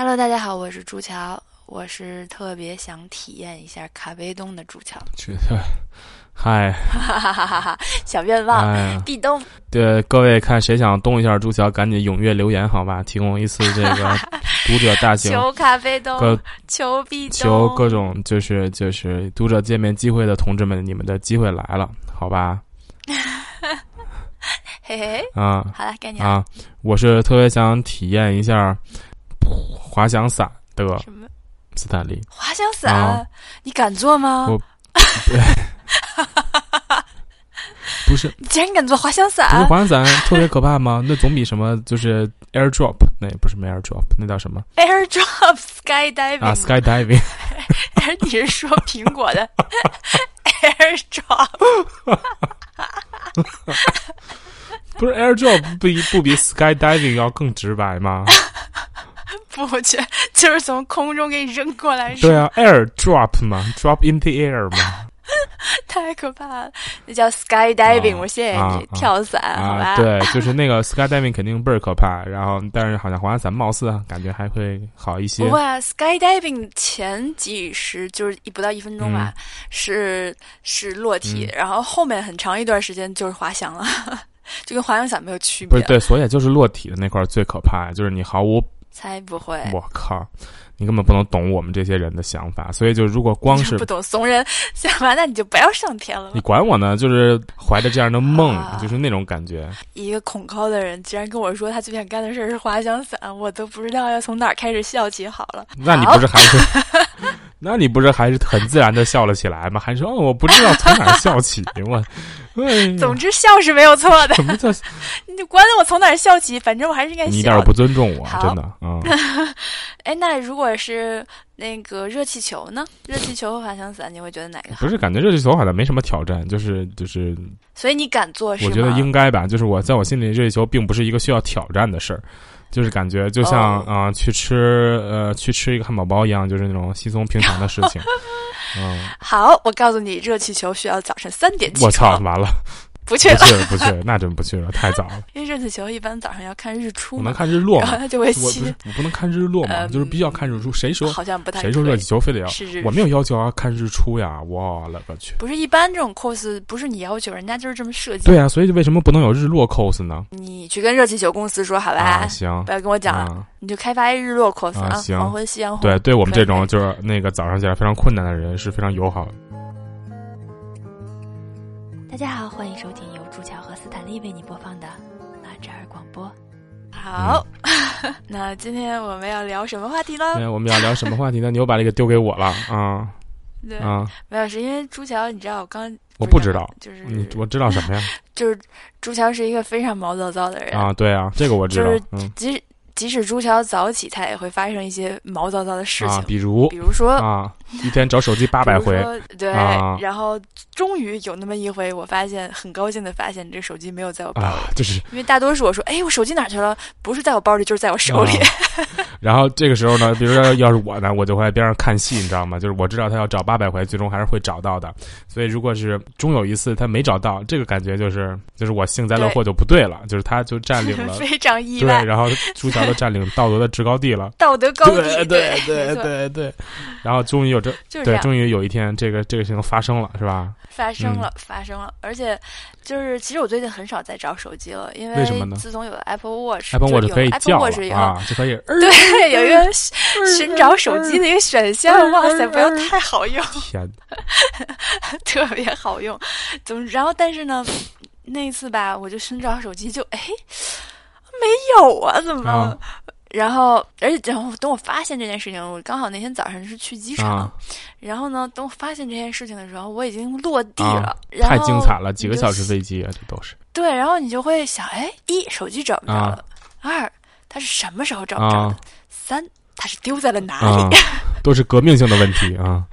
Hello，大家好，我是朱乔，我是特别想体验一下咖啡东的朱乔。觉得，嗨，哈哈哈哈哈！小愿望，壁咚。对各位看谁想动一下朱乔，赶紧踊跃留言，好吧？提供一次这个 读者大型求咖啡东，求壁咚，求各种就是就是读者见面机会的同志们，你们的机会来了，好吧？嘿 嘿嘿。啊好了，该你了。啊！我是特别想体验一下滑翔伞的什么斯坦利。滑翔伞？啊你敢做吗？我 不是你竟然敢做滑翔伞不是？滑翔伞特别可怕吗？那总比什么就是 airdrop 那也不是没 airdrop，那叫什么 Airdrop skydiving 啊？skydiving 还是 你是说苹果的 Airdrop？不是 airdrop 不比不比 skydiving 要更直白吗？不，我觉得就是从空中给你扔过来，对啊，airdrop 嘛，drop in the air 嘛。太可怕了。那叫 skydiving，、啊我谢谢你，跳伞，好吧？啊，对，就是那个 skydiving 肯定倍儿可怕，然后但是好像滑翔伞貌似感觉还会好一些不。会啊，skydiving 前几十就是一不到一分钟吧，嗯是是落体，然后后面很长一段时间就是滑翔了，就跟滑翔伞没有区别。不是对，所以就是落体的那块最可怕，就是你毫无，才不会。我靠，你根本不能懂我们这些人的想法。所以就如果光是不懂怂人想法，那你就不要上天了你。管我呢，就是怀着这样的梦，啊就是那种感觉。一个恐高的人居然跟我说他最想干的事是滑翔伞，我都不知道要从哪儿开始笑起。好了，那你不是还是，那你不是还是很自然的笑了起来吗？还说、哦、我不知道从哪儿笑起，我，哎总之笑是没有错的，什么叫 你就管我从哪儿笑起，反正我还是应该笑。你一点儿不尊重我，真的啊！哎，那如果是那个热气球呢？热气球和滑翔伞，你会觉得哪个好？不是，感觉热气球好像没什么挑战，就是就是，所以你敢做是？我觉得应该吧。就是我在我心里，热气球并不是一个需要挑战的事儿，就是感觉就像哦。啊、去吃呃去吃一个汉堡包一样，就是那种稀松平常的事情。嗯，好，我告诉你，热气球需要早晨三点起我操，完了，不去了，不去了，不去了，那真不去了，太早了。因为热气球一般早上要看日出我能，看日落吗然后？它就会我不吸是，我不能看日落嘛，嗯就是必须要看日出。谁说好像不太谁说热气球非得要？我没有要求要看日出呀！我勒个去！不是一般这种 cos 不是你要求，人家就是这么设计。对啊，所以为什么不能有日落 cos 呢？你去跟热气球公司说好吧，啊，行不要跟我讲了，啊，你就开发一日落 cos 啊行黄昏夕阳红。对，对我们这种就是那个早上起来非常困难的人是非常友好的。大家好，欢迎收听由朱乔和斯坦利为你播放的马扎尔广播。好，那今天我们要聊什么话题呢？今天我们要聊什么话题呢？你又把这个丢给我了啊对，啊！没有，是因为朱乔，你知道我刚我不知道，就是你我知道什么呀？就是朱乔是一个非常毛躁躁的人，啊，对啊，这个我知道就是。嗯即使即使朱桥早起，他也会发生一些毛躁躁的事情，啊，比如比如说啊，一天找手机八百回对，啊然后终于有那么一回，我发现很高兴的发现，这个手机没有在我包里，啊，就是因为大多数我说，哎，我手机哪去了？不是在我包里，就是在我手里。啊 然后这个时候呢，比如说要是我呢，我就会在边上看戏，你知道吗？就是我知道他要找八百回，最终还是会找到的。所以如果是终有一次他没找到，这个感觉就是就是我幸灾乐祸就不对了，就是他就占领了。非常意对，外，然后朱乔都占领道德的制高地了。道德高地，对对对对对，然后终于有这对，终于有一天这个这个事情发生了，是吧？发生嗯了，发生了，而且就是其实我最近很少在找手机了，因为什么呢自从有了 Apple Watch，Apple Watch 可以叫 Watch 以后，了啊，就可以。对，有一个寻找手机的一个选项，哇塞，不要太好用，天，特别好用。怎么？然后但是呢，那一次吧，我就寻找手机就，哎没有啊，怎么？啊。然后，而且，然后等我发现这件事情，我刚好那天早上是去机场，啊。然后呢，等我发现这件事情的时候，我已经落地啊了，太精彩了，几个小时飞机啊，这都是。对，然后你就会想，哎，一手机找不着啊。了，二它是什么时候找不着的，啊。三它是丢在了哪里？啊，都是革命性的问题啊。呃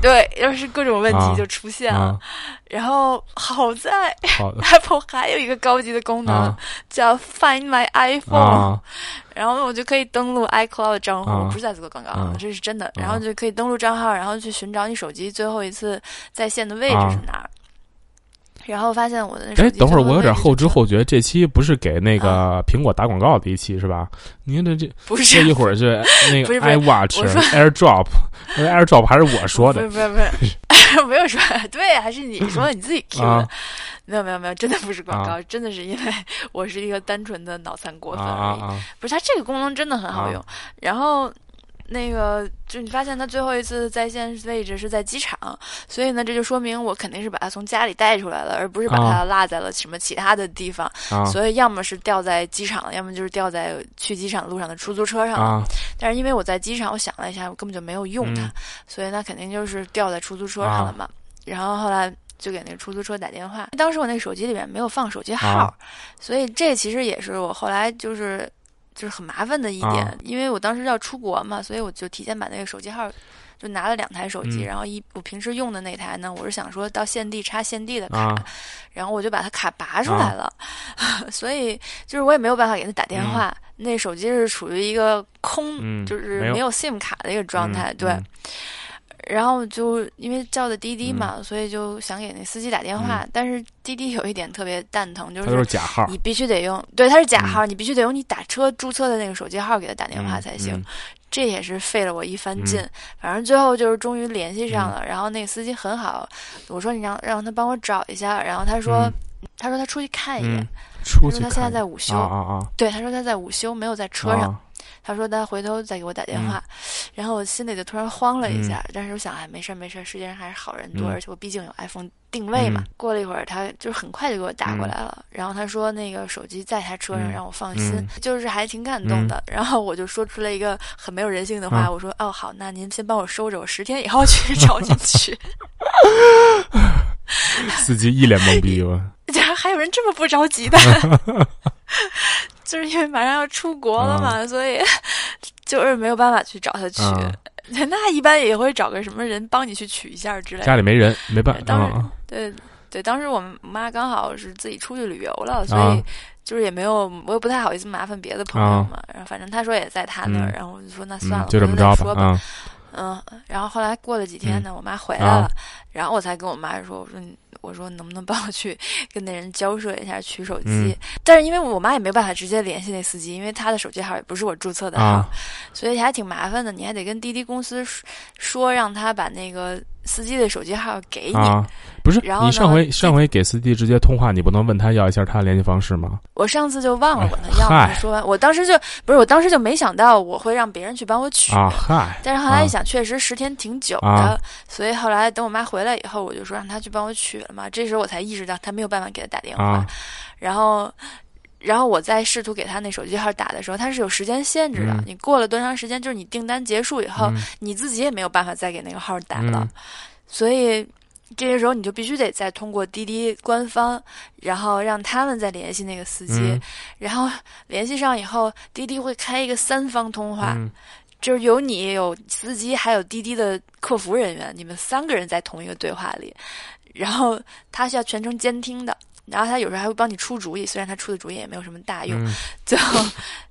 对，要是各种问啊题就出现了。啊！然后好在好 Apple 还有一个高级的功能、啊叫 Find My iPhone，、啊然后我就可以登录 iCloud 账户，啊不是在做广告，啊这是真的。啊然后就可以登录账号，然后去寻找你手机最后一次在线的位置是哪儿。然后发现我的哎，等会儿我有点后知后觉，这期不是给那个苹果打广告的一期是吧？您这这不这是一会儿是 那个 iWatch AirDrop AirDrop 还是我说的不是不是不是 没有说对，还是你说的你自己 Q 的。啊没有没有没有，真的不是广告，啊真的是因为我是一个单纯的脑残过啊分而已。不是，它这个功能真的很好用。然后那个，就你发现他最后一次在线位置是在机场，所以呢，这就说明我肯定是把他从家里带出来了，而不是把他落在了什么其他的地方。啊所以要么是掉在机场，要么就是掉在去机场路上的出租车上了。啊但是因为我在机场，我想了一下，我根本就没有用它，嗯所以那肯定就是掉在出租车上了嘛。然后后来就给那个出租车打电话，当时我那手机里面没有放手机号，啊所以这其实也是我后来就是就是很麻烦的一点，啊。因为我当时要出国嘛，所以我就提前把那个手机号。就拿了两台手机，嗯。然后一我平时用的那台呢，我是想说到现地插现地的卡，啊。然后我就把它卡拔出来了，所以就是我也没有办法给他打电话，那手机是处于一个空，嗯就是没有 SIM 卡的一个状态，嗯对。嗯然后就因为叫的滴滴嘛，所以就想给那司机打电话，但是滴滴有一点特别蛋疼，就是是假号你必须得用，对，它是假号，你必须得用你打车注册的那个手机号给他打电话嗯才行。嗯。这也是费了我一番嗯。劲，反正最后就是终于联系上了。然后那个司机很好，我说你让让他帮我找一下，然后他说、嗯。他说他出去看一眼，嗯，出去他说他现在在午休，啊啊对，他说他在午休，没有在车啊。上。他说他回头再给我打电话，然后我心里就突然慌了一下，但是我想，哎，没事儿没事儿，世界上还是好人多，嗯而且我毕竟有 iPhone 定位嘛。嗯过了一会儿，他就是很快就给我打过来了，然后他说那个手机在他车上，嗯让我放心，嗯就是还挺感动的。然后我就说出了一个很没有人性的话，啊我说哦好，那您先帮我收着，我十天以后去 找您去。司机一脸懵逼 我竟然还有人这么不着急的，就是因为马上要出国了嘛，所以就是没有办法去找他取。啊 那一般也会找个什么人帮你去取一下之类的。家里没人没办法当时啊对对，当时我妈刚好是自己出去旅游了，所啊以就是也没有，我也不太好意思麻烦别的朋友嘛。然后反正他说也在他那儿，嗯然后我就说那算了，嗯就这么回头再说吧。着吧嗯嗯，然后后来过了几天呢，我妈回来啊了，然后我才跟我妈说，我说你，我说能不能帮我去 跟那人交涉一下取手机？嗯但是因为我妈也没办法直接联系那司机，因为他的手机号也不是我注册的号，啊所以还挺麻烦的。你还得跟滴滴公司说说，让他把那个司机的手机号给你。啊！不是然后你上回上回给司机直接通话，你不能问他要一下他的联系方式吗？我上次就忘了管他要，嗨没说完。我当时就不是，我当时就没想到我会让别人去帮我取。啊嗨但是后来一想，确实十天挺久的，啊所以后来等我妈回来以后，我就说让她去帮我取了嘛。这时候我才意识到他没有办法给他打电话，啊然后，然后我在试图给他那手机号打的时候，他是有时间限制的。嗯你过了多长时间，就是你订单结束以后，嗯你自己也没有办法再给那个号打了，嗯所以。这个时候你就必须得再通过滴滴官方，然后让他们再联系那个司机，嗯然后联系上以后，滴滴会开一个三方通话，嗯就是有你、有司机，还有滴滴的客服人员，你们三个人在同一个对话里，然后他是要全程监听的，然后他有时候还会帮你出主意，虽然他出的主意也没有什么大用，嗯最后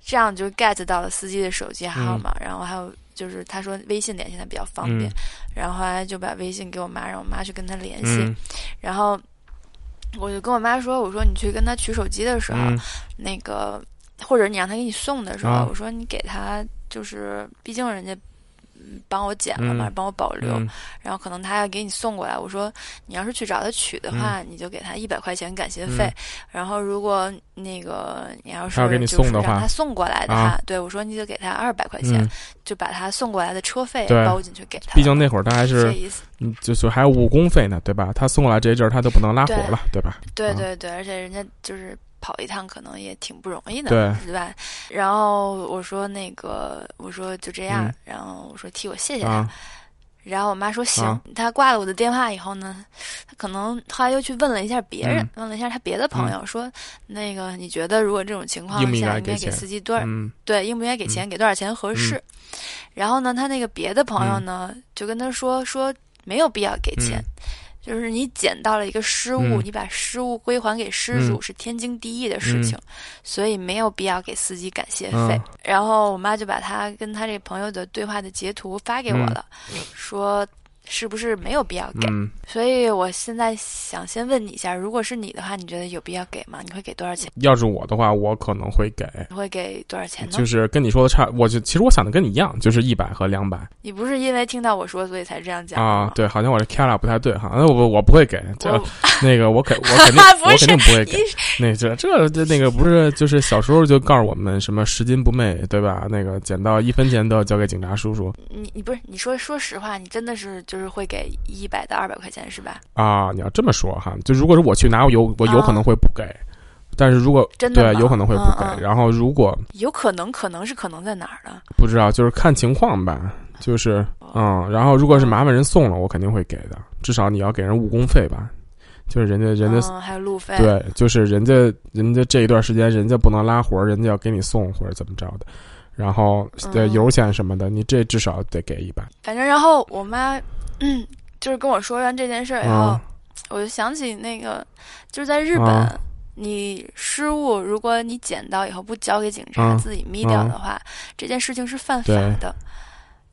这样就 get 到了司机的手机号码，然后还有就是他说微信联系他比较方便，嗯然后后来就把微信给我妈，让我妈去跟他联系，嗯然后我就跟我妈说，我说你去跟他取手机的时候，嗯那个或者你让他给你送的时候，啊我说你给他就是，毕竟人家嗯帮我剪了嘛，嗯帮我保留，嗯然后可能他要给你送过来。我说你要是去找他取的话，你就给他一百块钱感谢费。嗯然后如果那个你要是他要给你就是送的话让他送过来的话，啊对我说你就给他二百块钱，嗯，就把他送过来的车费包进去给他。毕竟那会儿他还是。嗯，就是还有误工费呢，对吧？他送过来这一阵儿他都不能拉活了，对吧？啊对对对，而且人家就是跑一趟可能也挺不容易的，对是吧？然后我说那个，我说就这样，嗯然后我说替我谢谢他。啊然后我妈说行，啊她挂了我的电话以后呢，她可能后来又去问了一下别人，嗯问了一下她别的朋友，说那个你觉得如果这种情况下应该给司机多少？嗯对，应不应该给钱？给多少钱合适？然后呢，他那个别的朋友呢，就跟他说说没有必要给钱。嗯就是你捡到了一个失物，嗯。你把失物归还给失主、嗯。是天经地义的事情，所以没有必要给司机感谢费。嗯。然后我妈就把他跟他这朋友的对话的截图发给我了，说是不是没有必要给？嗯，所以我现在想先问你一下，如果是你的话，你觉得有必要给吗？你会给多少钱？要是我的话，我可能会给，你会给多少钱呢？就是跟你说的差，我就其实我想的跟你一样，就是一百和两百你不是因为听到我说所以才这样讲啊。对，好像我这 k a r a 不太对哈，那我我不会给，这 那个我肯我肯定 我肯定不会给。那这这这那个不是就是小时候就告诉我们什么拾金不昧对吧？那个捡到一分钱都要交给警察叔叔你你不是你说说实话，你真的是就是会给一百到二百块钱是吧？啊！你要这么说哈，就如果是我去拿，我有我有可能会不给，但是如果真的对有可能会不给。嗯嗯然后如果有可能，可能是可能在哪儿呢？不知道，就是看情况吧，就是嗯，然后如果是麻烦人送了，我肯定会给的，至少你要给人误工费吧，就是人家人家嗯，还有路费。对，就是人家人家这一段时间人家不能拉活儿，人家要给你送或者怎么着的，然后对嗯油钱什么的，你这至少得给一百。反正然后我妈，嗯，就是跟我说完这件事儿以后，啊。我就想起那个，就是在日本，啊。你失误，如果你捡到以后不交给警察，啊自己眯掉的话，这件事情是犯法的。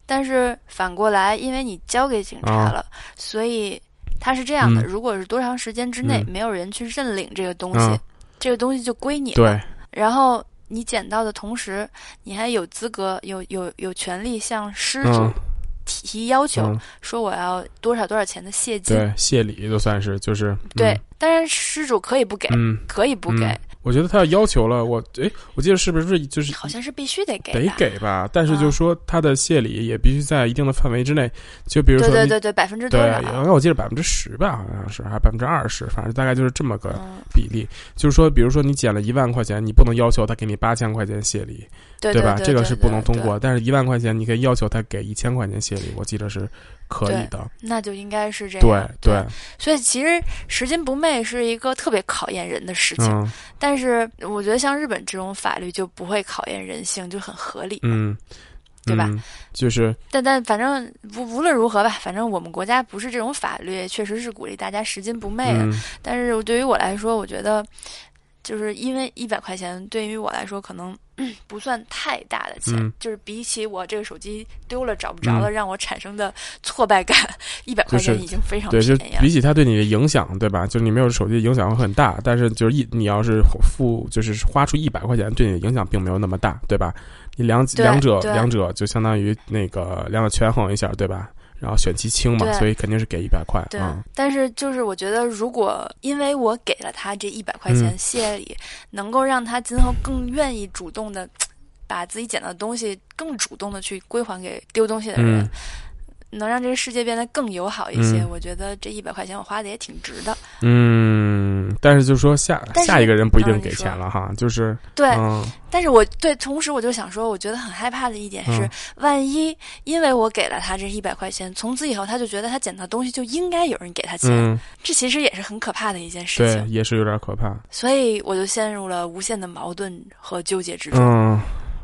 但是反过来，因为你交给警察啊。了，所以他是这样的：嗯。如果是多长时间之内嗯。没有人去认领这个东西，啊。这个东西就归你了。对，然后你捡到的同时，你还有资格、有有有权利向失主嗯提要求，嗯，说我要多少多少钱的谢金。对，谢礼就算是就是对，但是失主可以不给，嗯，可以不给，嗯我觉得他要要求了，我诶，我记得是不是就是好像是必须得给得。给吧？但是啊就是说他的谢礼也必须在一定的范围之内，就比如说对对对对，百分之多对，少？然后我记得百分之十吧，好像是还百分之二十，反正大概就是这么个嗯，比例。就是说，比如说你捡了一万块钱，你不能要求他给你八千块钱谢礼，吧？对对这个是不能通过。但是一万块钱，你可以要求他给一千块钱谢礼，我记得是可以的。那就应该是这对样。对，所以其实拾金不昧是一个特别考验人的事情，嗯但是我觉得像日本这种法律就不会考验人性，就很合理。嗯，对吧嗯就是但但反正无无论如何吧，反正我们国家不是这种法律，确实是鼓励大家拾金不昧的。嗯但是对于我来说，我觉得就是因为一百块钱对于我来说可能、嗯 不算太大的钱，嗯就是比起我这个手机丢了找不着了、让我产生的挫败感，一百块钱已经非常对，就便宜了。比起它对你的影响，对吧？就是你没有手机影响会很大，但是就是一你要是付就是花出一百块钱，对你的影响并没有那么大，对吧？你两两者两者就相当于那个两者权衡一下，对吧？然后选其轻嘛，所以肯定是给一百块对，啊。但是就是我觉得，如果因为我给了他这一百块钱嗯。谢礼，能够让他今后更愿意主动的把自己捡到的东西更主动的去归还给丢东西的人，嗯能让这个世界变得更友好一些。嗯我觉得这一百块钱我花的也挺值的。嗯，但是就是说下下一个人不一定给钱了哈，就是对，嗯但是我对，同时我就想说，我觉得很害怕的一点是，嗯万一因为我给了他这一百块钱，从此以后他就觉得他捡到东西就应该有人给他钱，嗯，这其实也是很可怕的一件事对，情。也是有点可怕。所以我就陷入了无限的矛盾和纠结之中。嗯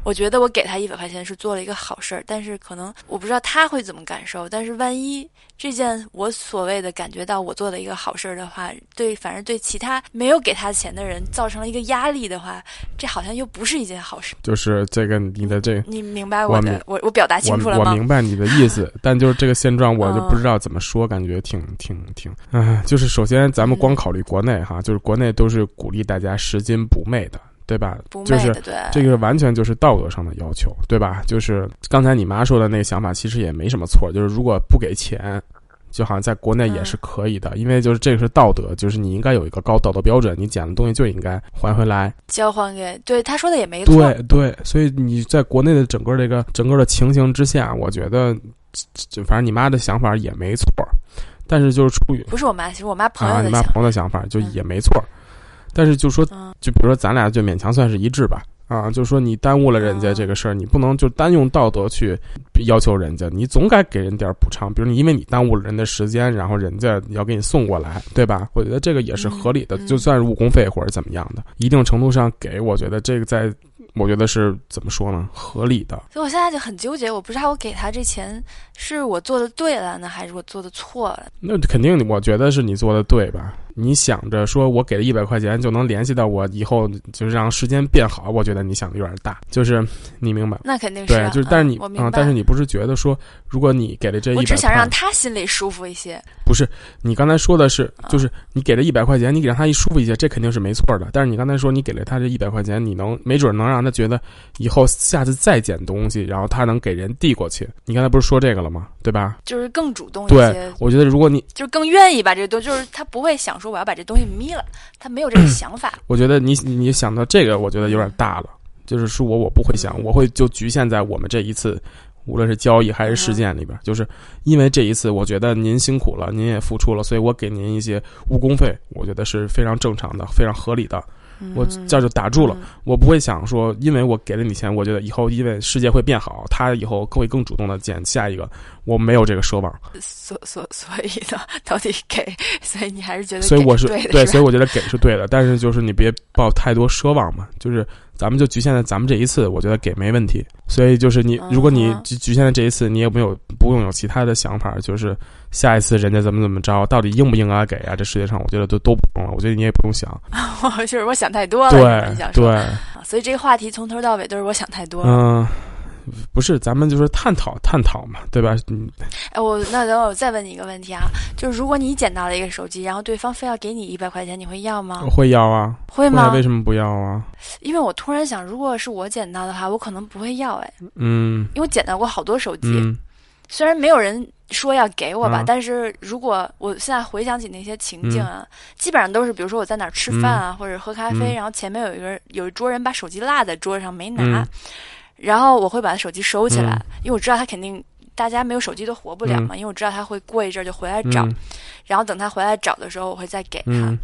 我觉得我给他一百块钱是做了一个好事儿，但是可能我不知道他会怎么感受。但是万一这件我所谓的感觉到我做了一个好事儿的话，对，反正对其他没有给他钱的人造成了一个压力的话，这好像又不是一件好事。就是这个你的这个。你明白我的我我表达清楚了我我？明白你的意思，但就是这个现状，我就嗯不知道怎么说，感觉挺挺挺，唉，就是首先咱们光考虑国内哈，就是国内都是鼓励大家拾金不昧的，对吧？就是这个完全就是道德上的要求，对吧？就是刚才你妈说的那个想法，其实也没什么错，就是如果不给钱。就好像在国内也是可以的，因为就是这个是道德，就是你应该有一个高道德标准，你捡的东西就应该还回来。交还给对他说的也没错。对对，所以你在国内的整个这个整个的情形之下，我觉得，就反正你妈的想法也没错，但是就是出于不是我妈，其实我妈朋啊你妈友的想法。朋友的想法就嗯也没错儿，但是就说嗯就比如说咱俩就勉强算是一致吧。啊，就是说你耽误了人家哦这个事儿，你不能就单用道德去要求人家，你总该给人点儿补偿。比如你因为你耽误了人的时间，然后人家要给你送过来，对吧？我觉得这个也是合理的，就算是误工费或者怎么样的，一定程度上给，我觉得这个在，我觉得是怎么说呢？合理的。所以我现在就很纠结，我不知道我给他这钱是我做的对了呢，还是我做的错了？那肯定，我觉得是你做的对吧？你想着说我给了一百块钱就能联系到我以后，就是让时间变好，我觉得你想的有点大，就是你明白？那肯定是对，就是但是你啊，但是你不是觉得说，如果你给了这一百，我只想让他心里舒服一些。不是，你刚才说的是，就是你给了一百块钱，你给让他一舒服一些，这肯定是没错的。但是你刚才说你给了他这一百块钱，你能没准能让他觉得以后下次再捡东西，然后他能给人递过去。你刚才不是说这个了吗？对吧？就是更主动一些。对，我觉得如果你就是更愿意把这个东，就是他不会想说我要把这东西眯了，他没有这个想法。我觉得你你想到这个，我觉得有点大了。就是是我我不会想，我会就局限在我们这一次。无论是交易还是事件里边，就是因为这一次，我觉得您辛苦了，您也付出了，所以我给您一些误工费，我觉得是非常正常的，非常合理的。我这就打住了，我不会想说，因为我给了你钱，我觉得以后因为世界会变好，他以后会更主动的捡下一个，我没有这个奢望。所所所以呢，到底给，所以你还是觉得，所以我是对，所以我觉得给是对的，但是就是你别抱太多奢望嘛，就是咱们就局限在咱们这一次，我觉得给没问题。所以就是你，如果你局局限在这一次，你也没有不用有其他的想法，就是下一次人家怎么怎么着，到底应不应该给啊？这世界上我觉得都都不用了，我觉得你也不用想。就是我想太多了，对对，所以这个话题从头到尾都是我想太多了。嗯。不是，咱们就是探讨探讨嘛，对吧？嗯。哎，我那等会我再问你一个问题啊，就是如果你捡到了一个手机，然后对方非要给你一百块钱，你会要吗？会要啊。会吗？为什么不要啊？因为我突然想，如果是我捡到的话，我可能不会要。哎。嗯。因为我捡到过好多手机，虽然没有人说要给我吧，但是如果我现在回想起那些情境啊，基本上都是，比如说我在哪儿吃饭啊，或者喝咖啡，然后前面有一个有一桌人把手机落在桌上没拿。然后我会把他手机收起来，因为我知道他肯定大家没有手机都活不了嘛。因为我知道他会过一阵就回来找，然后等他回来找的时候，我会再给他。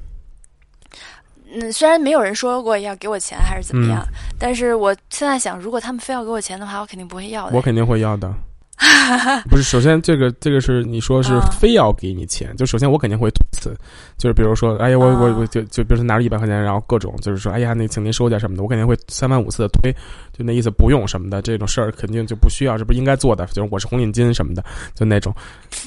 嗯，虽然没有人说过要给我钱还是怎么样，但是我现在想，如果他们非要给我钱的话，我肯定不会要的。我肯定会要的。不是，首先这个这个是你说是非要给你钱，就首先我肯定会推辞，就是比如说，哎呀，我我我就就比如说拿着一百块钱，然后各种就是说，哎呀，那请您收点什么的，我肯定会三番五次的推，就那意思不用什么的这种事儿肯定就不需要，这不是应该做的，就是我是红领巾什么的，就那种，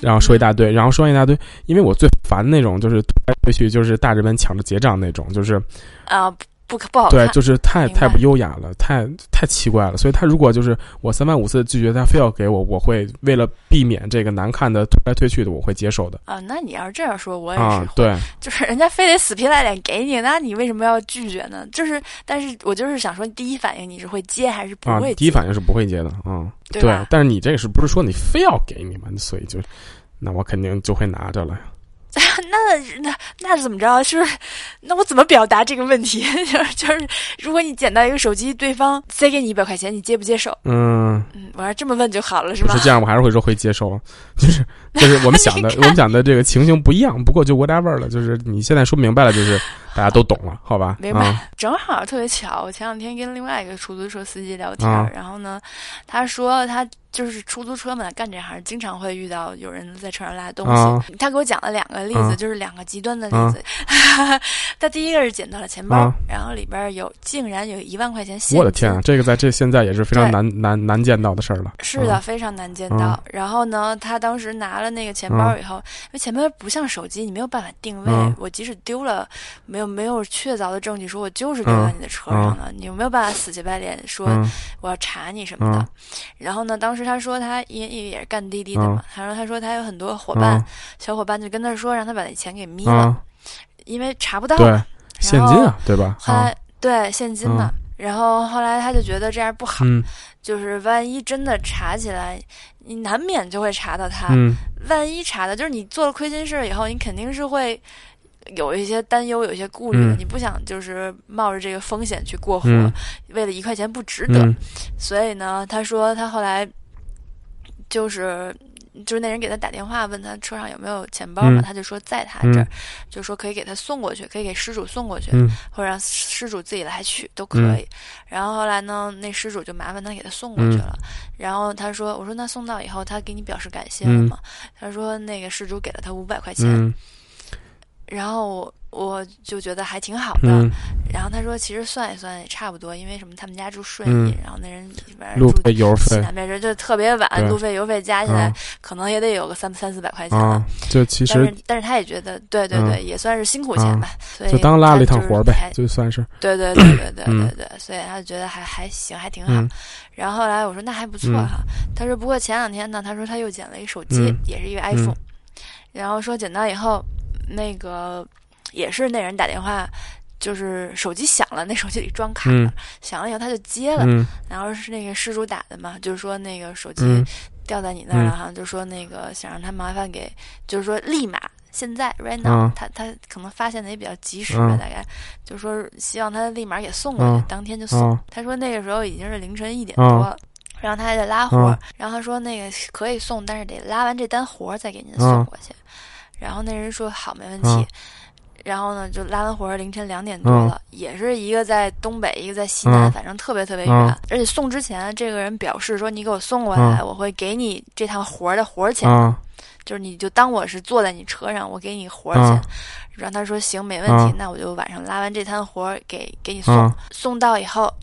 然后说一大堆，然后说完一大堆，因为我最烦那种就是推来推去就是大人们抢着结账那种，就是啊。不可不好看对，就是太太不优雅了，太太奇怪了。所以他如果就是我三番五次拒绝他，非要给我，我会为了避免这个难看的推来推去的，我会接受的。啊，那你要是这样说，我也是对，就是人家非得死皮赖脸给你，那你为什么要拒绝呢？就是，但是我就是想说，第一反应你是会接还是不会？第一反应是不会接的，嗯，对。但是你这个是不是说你非要给你嘛？所以就，那我肯定就会拿着了。那那那是怎么着？是那我怎么表达这个问题？就 是就是，如果你捡到一个手机，对方塞给你一百块钱，你接不接受？嗯嗯，我要这么问就好了，是吗？是这样，我还是会说会接受。就是就是我们想的，我们讲的这个情形不一样。不过就 whatever 了，就是你现在说明白了，就是大家都懂了，好吧？明白。正好特别巧，我前两天跟另外一个出租车司机聊天，然后呢，他说他。就是出租车嘛，干这行经常会遇到有人在车上拉东西。他给我讲了两个例子，就是两个极端的例子。他第一个是捡到了钱包，然后里边有竟然有一万块钱现金。我的天啊，这个在这现在也是非常难难难见到的事儿了。是的，非常难见到。然后呢，他当时拿了那个钱包以后，因为钱包不像手机，你没有办法定位。我即使丢了，没有没有确凿的证据说我就是丢在你的车上了，你有没有办法死乞白脸说我要查你什么的？然后呢，当时。他说他也也也是干滴滴的嘛。他说他说他有很多伙伴，小伙伴就跟他说让他把那钱给眯了，因为查不到。对，现金啊，对吧？后来对现金嘛，然后后来他就觉得这样不好，就是万一真的查起来，你难免就会查到他。万一查的，就是你做了亏心事以后，你肯定是会。有一些担忧，有一些顾虑的，你不想就是冒着这个风险去过活，为了一块钱不值得。所以呢，他说他后来就是就是那人给他打电话问他车上有没有钱包嘛，他就说在他这儿，就说可以给他送过去，可以给失主送过去，或者让失主自己来取都可以。然后后来呢，那失主就麻烦他给他送过去了。然后他说：“我说那送到以后，他给你表示感谢了吗？”他说：“那个失主给了他五百块钱。”然后我我就觉得还挺好的，然后他说，其实算一算也差不多，因为什么？他们家住顺嗯义，然后那人反正住路费、油费西南边，这就特别晚，路费、油费加起来啊可能也得有个三三四百块钱啊了。，就其实但是但是他也觉得，对对对，也算是辛苦钱吧，所以就当拉了一趟活儿呗，就算是对对对 对对嗯对对，所以他就觉得还还行，还挺好。嗯然后后来我说那还不错嗯哈，他说不过前两天呢，他说他又捡了一手机，嗯也是一个 iPhone，、然后说捡到以后，那个也是那人打电话。就是手机响了，那手机里装卡了，嗯。响了以后他就接了，嗯。然后是那个失主打的嘛，就是说那个手机嗯。掉在你那儿了嗯哈，就说那个想让他麻烦给，就是说立马现在 right now，、啊。他他可能发现的也比较及时吧，啊大概就是说希望他立马给送过去，啊当天就送。啊。他说那个时候已经是凌晨一点啊多了。然后他还得拉活儿，啊。然后他说那个可以送，但是得拉完这单活儿再给您送啊过去。然后那人说好，没问题。啊然后呢，就拉完活儿凌晨两点多嗯了，也是一个在东北，一个在西南，嗯反正特别特别远。嗯而且送之前，这个人表示说：“你给我送过来，我会给你这趟活儿的活儿钱，啊就是你就当我是坐在你车上，我给你活儿钱。啊然后他说：“行，没问题，啊那我就晚上拉完这摊活儿给给你送。啊送到以后，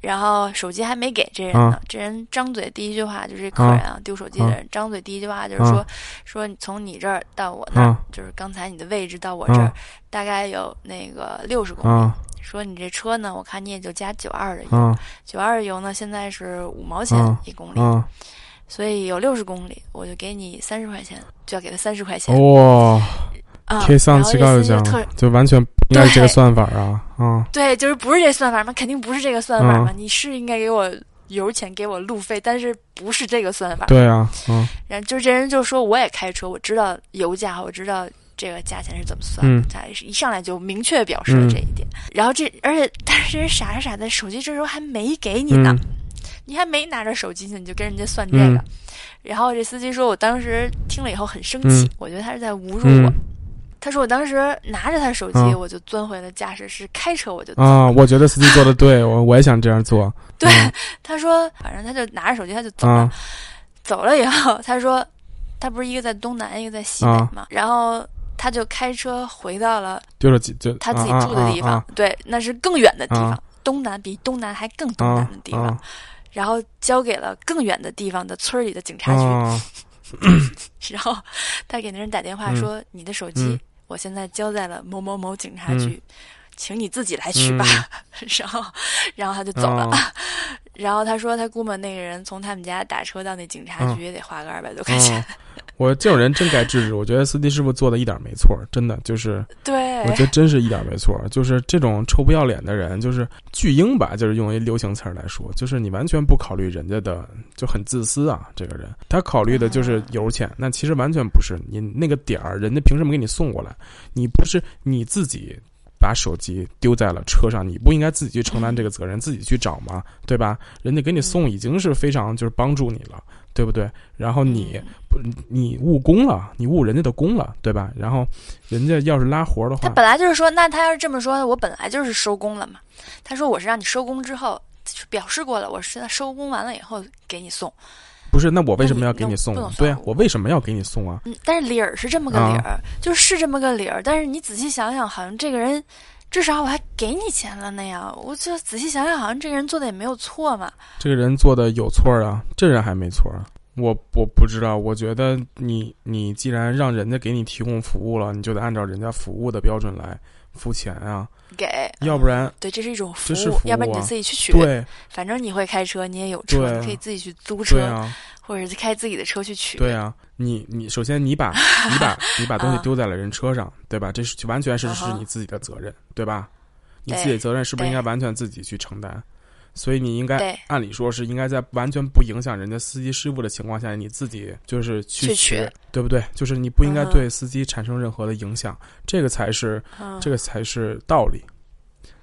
然后手机还没给这人呢，这人张嘴第一句话就是这客人啊，丢手机的人、张嘴第一句话就是说、说你从你这儿到我那儿，啊。就是刚才你的位置到我这儿、啊。大概有那个六十公里。啊。说你这车呢，我看你也就加九二的油，啊。九二的油呢现在是五毛钱啊。一公里，啊！所以有六十公里，我就给你三十块钱，就要给他三十块钱。哇，啊，贴上然后这去告诉讲司机就特，就完全不应该是这个算法啊嗯对，就是不是这算法吗？肯定不是这个算法嘛。嗯你是应该给我油钱，给我路费，但是不是这个算法。对啊，嗯然后就是这人就说我也开车，我知道油价，我知道这个价钱是怎么算。他一上来就明确表示了这一点。然后这而且但是这人傻傻傻的，手机这时候还没给你呢，嗯你还没拿着手机呢，你就跟人家算这个。嗯然后这司机说，我当时听了以后很生气，嗯我觉得他是在侮辱我。嗯他说我当时拿着他手机，嗯我就钻回了驾驶室，开车我就走。啊！我觉得司机做的对，我我也想这样做。对，嗯他说，反正他就拿着手机他就走了。啊 走了以后，他说，他不是一个在东南，一个在西北啊嘛，然后他就开车回到了就是就他自己啊住的地方，啊对，那是更远的地方，啊东南比东南还更东啊南的地方，啊然后交给了更远的地方的村里的警察局，啊 然后他给那人打电话说：“你的手机、嗯我现在交在了某某某警察局，请你自己来取嗯吧。然后，然后他就走了。啊 然后他说他估摸那个人从他们家打车到那警察局也得花个二百多块嗯钱。我这种人真该制止。我觉得司机师傅做的一点没错，真的就是，对我，觉得真是一点没错。就是这种臭不要脸的人，就是巨婴吧，就是用一流行词儿来说，就是你完全不考虑人家的，就很自私啊。这个人他考虑的就是油钱，那其实完全不是你那个点儿，人家凭什么给你送过来？你不是你自己。把手机丢在了车上，你不应该自己去承担这个责任，自己去找吗？对吧？人家给你送已经是非常就是帮助你了，对不对？然后你你误工了，你误人家的工了，对吧？然后人家要是拉活的话，他本来就是说，那他要是这么说，我本来就是收工了嘛。他说我是让你收工之后表示过了，我是在收工完了以后给你送。不是，那我为什么要给你你送对啊我为什么要给你送啊？嗯，但是理儿是这么个理儿，就是这么个理儿。但是你仔细想想，好像这个人至少我还给你钱了呢呀。我就仔细想想，好像这个人做的也没有错嘛。这个人做的有错啊，这人还没错啊。我我不知道，我觉得你你既然让人家给你提供服务了，你就得按照人家服务的标准来付钱啊，给，要不然对，这是一种服务，服务啊要不然你就自己去取。对反正你会开车，你也有车，你可以自己去租车，对啊或者是开自己的车去取。对啊，你你首先你把 你把你把东西啊丢在了人车上，对吧？这是完全是是你自己的责任，对吧？你自己的责任是不是应该完全自己去承担？所以你应该按理说是应该在完全不影响人家司机师傅的情况下，你自己就是去去取取，对不对？就是你不应该对司机产生任何的影响，这个才是嗯，这个才是道理。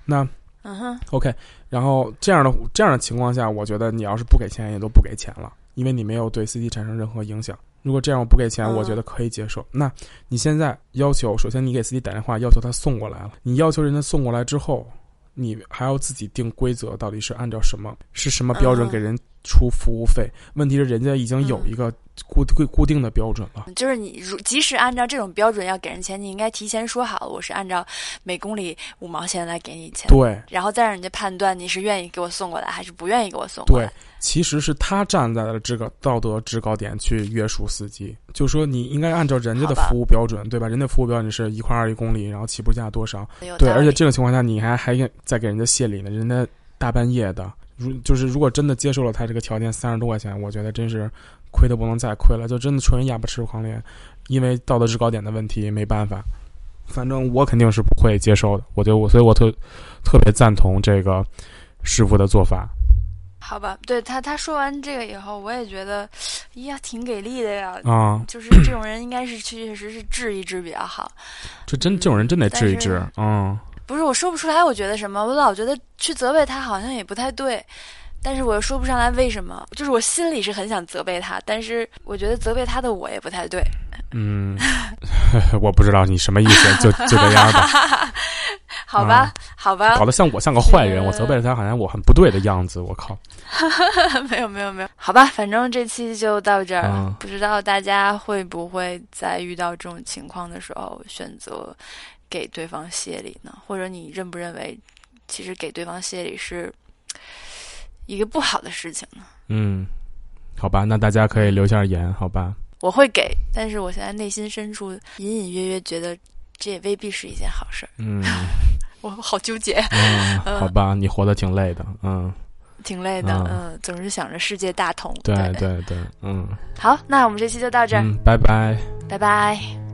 那嗯哼，OK，然后这样的这样的情况下，我觉得你要是不给钱，也都不给钱了，因为你没有对司机产生任何影响。如果这样我不给钱，嗯我觉得可以接受。那你现在要求，首先你给司机打电话，要求他送过来了，你要求人家送过来之后，你还要自己定规则，到底是按照什么是什么标准嗯。给人出服务费。问题是人家已经有一个固固固定的标准了。就是你如即使按照这种标准要给人钱，你应该提前说好，我是按照每公里五毛钱来给你钱，对，然后再让人家判断你是愿意给我送过来还是不愿意给我送过来对来。，其实是他站在了这个道德制高点去约束司机，就说你应该按照人家的服务标准，对吧？人家服务标准是一块二一公里，然后起步价多少？对，而且这种情况下，你还还再给人家谢礼呢，人家大半夜的，如就是如果真的接受了他这个条件，三十多块钱，我觉得真是亏的不能再亏了，就真的纯哑巴吃黄连，因为道德制高点的问题，没办法。反正我肯定是不会接受的，我就我，所以我特特别赞同这个师傅的做法。好吧，对他他说完这个以后，我也觉得，哎呀，挺给力的呀。啊、就是这种人，应该是确确实实治一治比较好。这真这种人真得治一治嗯，不是我说不出来，我觉得什么，我老觉得去责备他好像也不太对，但是我又说不上来为什么。就是我心里是很想责备他，但是我觉得责备他的我也不太对。嗯，我不知道你什么意思，就就这样吧，好吧，好吧搞，得像我像个坏人，我责备了他，好像我很不对的样子，我靠，没有没有没有，好吧，反正这期就到这儿了。嗯不知道大家会不会在遇到这种情况的时候选择给对方谢礼呢？或者你认不认为，其实给对方谢礼是一个不好的事情呢？嗯，好吧，那大家可以留下言，好吧，我会给，但是我现在内心深处隐隐约约觉得这也未必是一件好事儿。嗯 我好纠结，嗯，好吧，你活得挺累的，嗯，挺累的。嗯嗯，总是想着世界大同。对对对，嗯好，那我们这期就到这儿，嗯，拜拜。拜拜。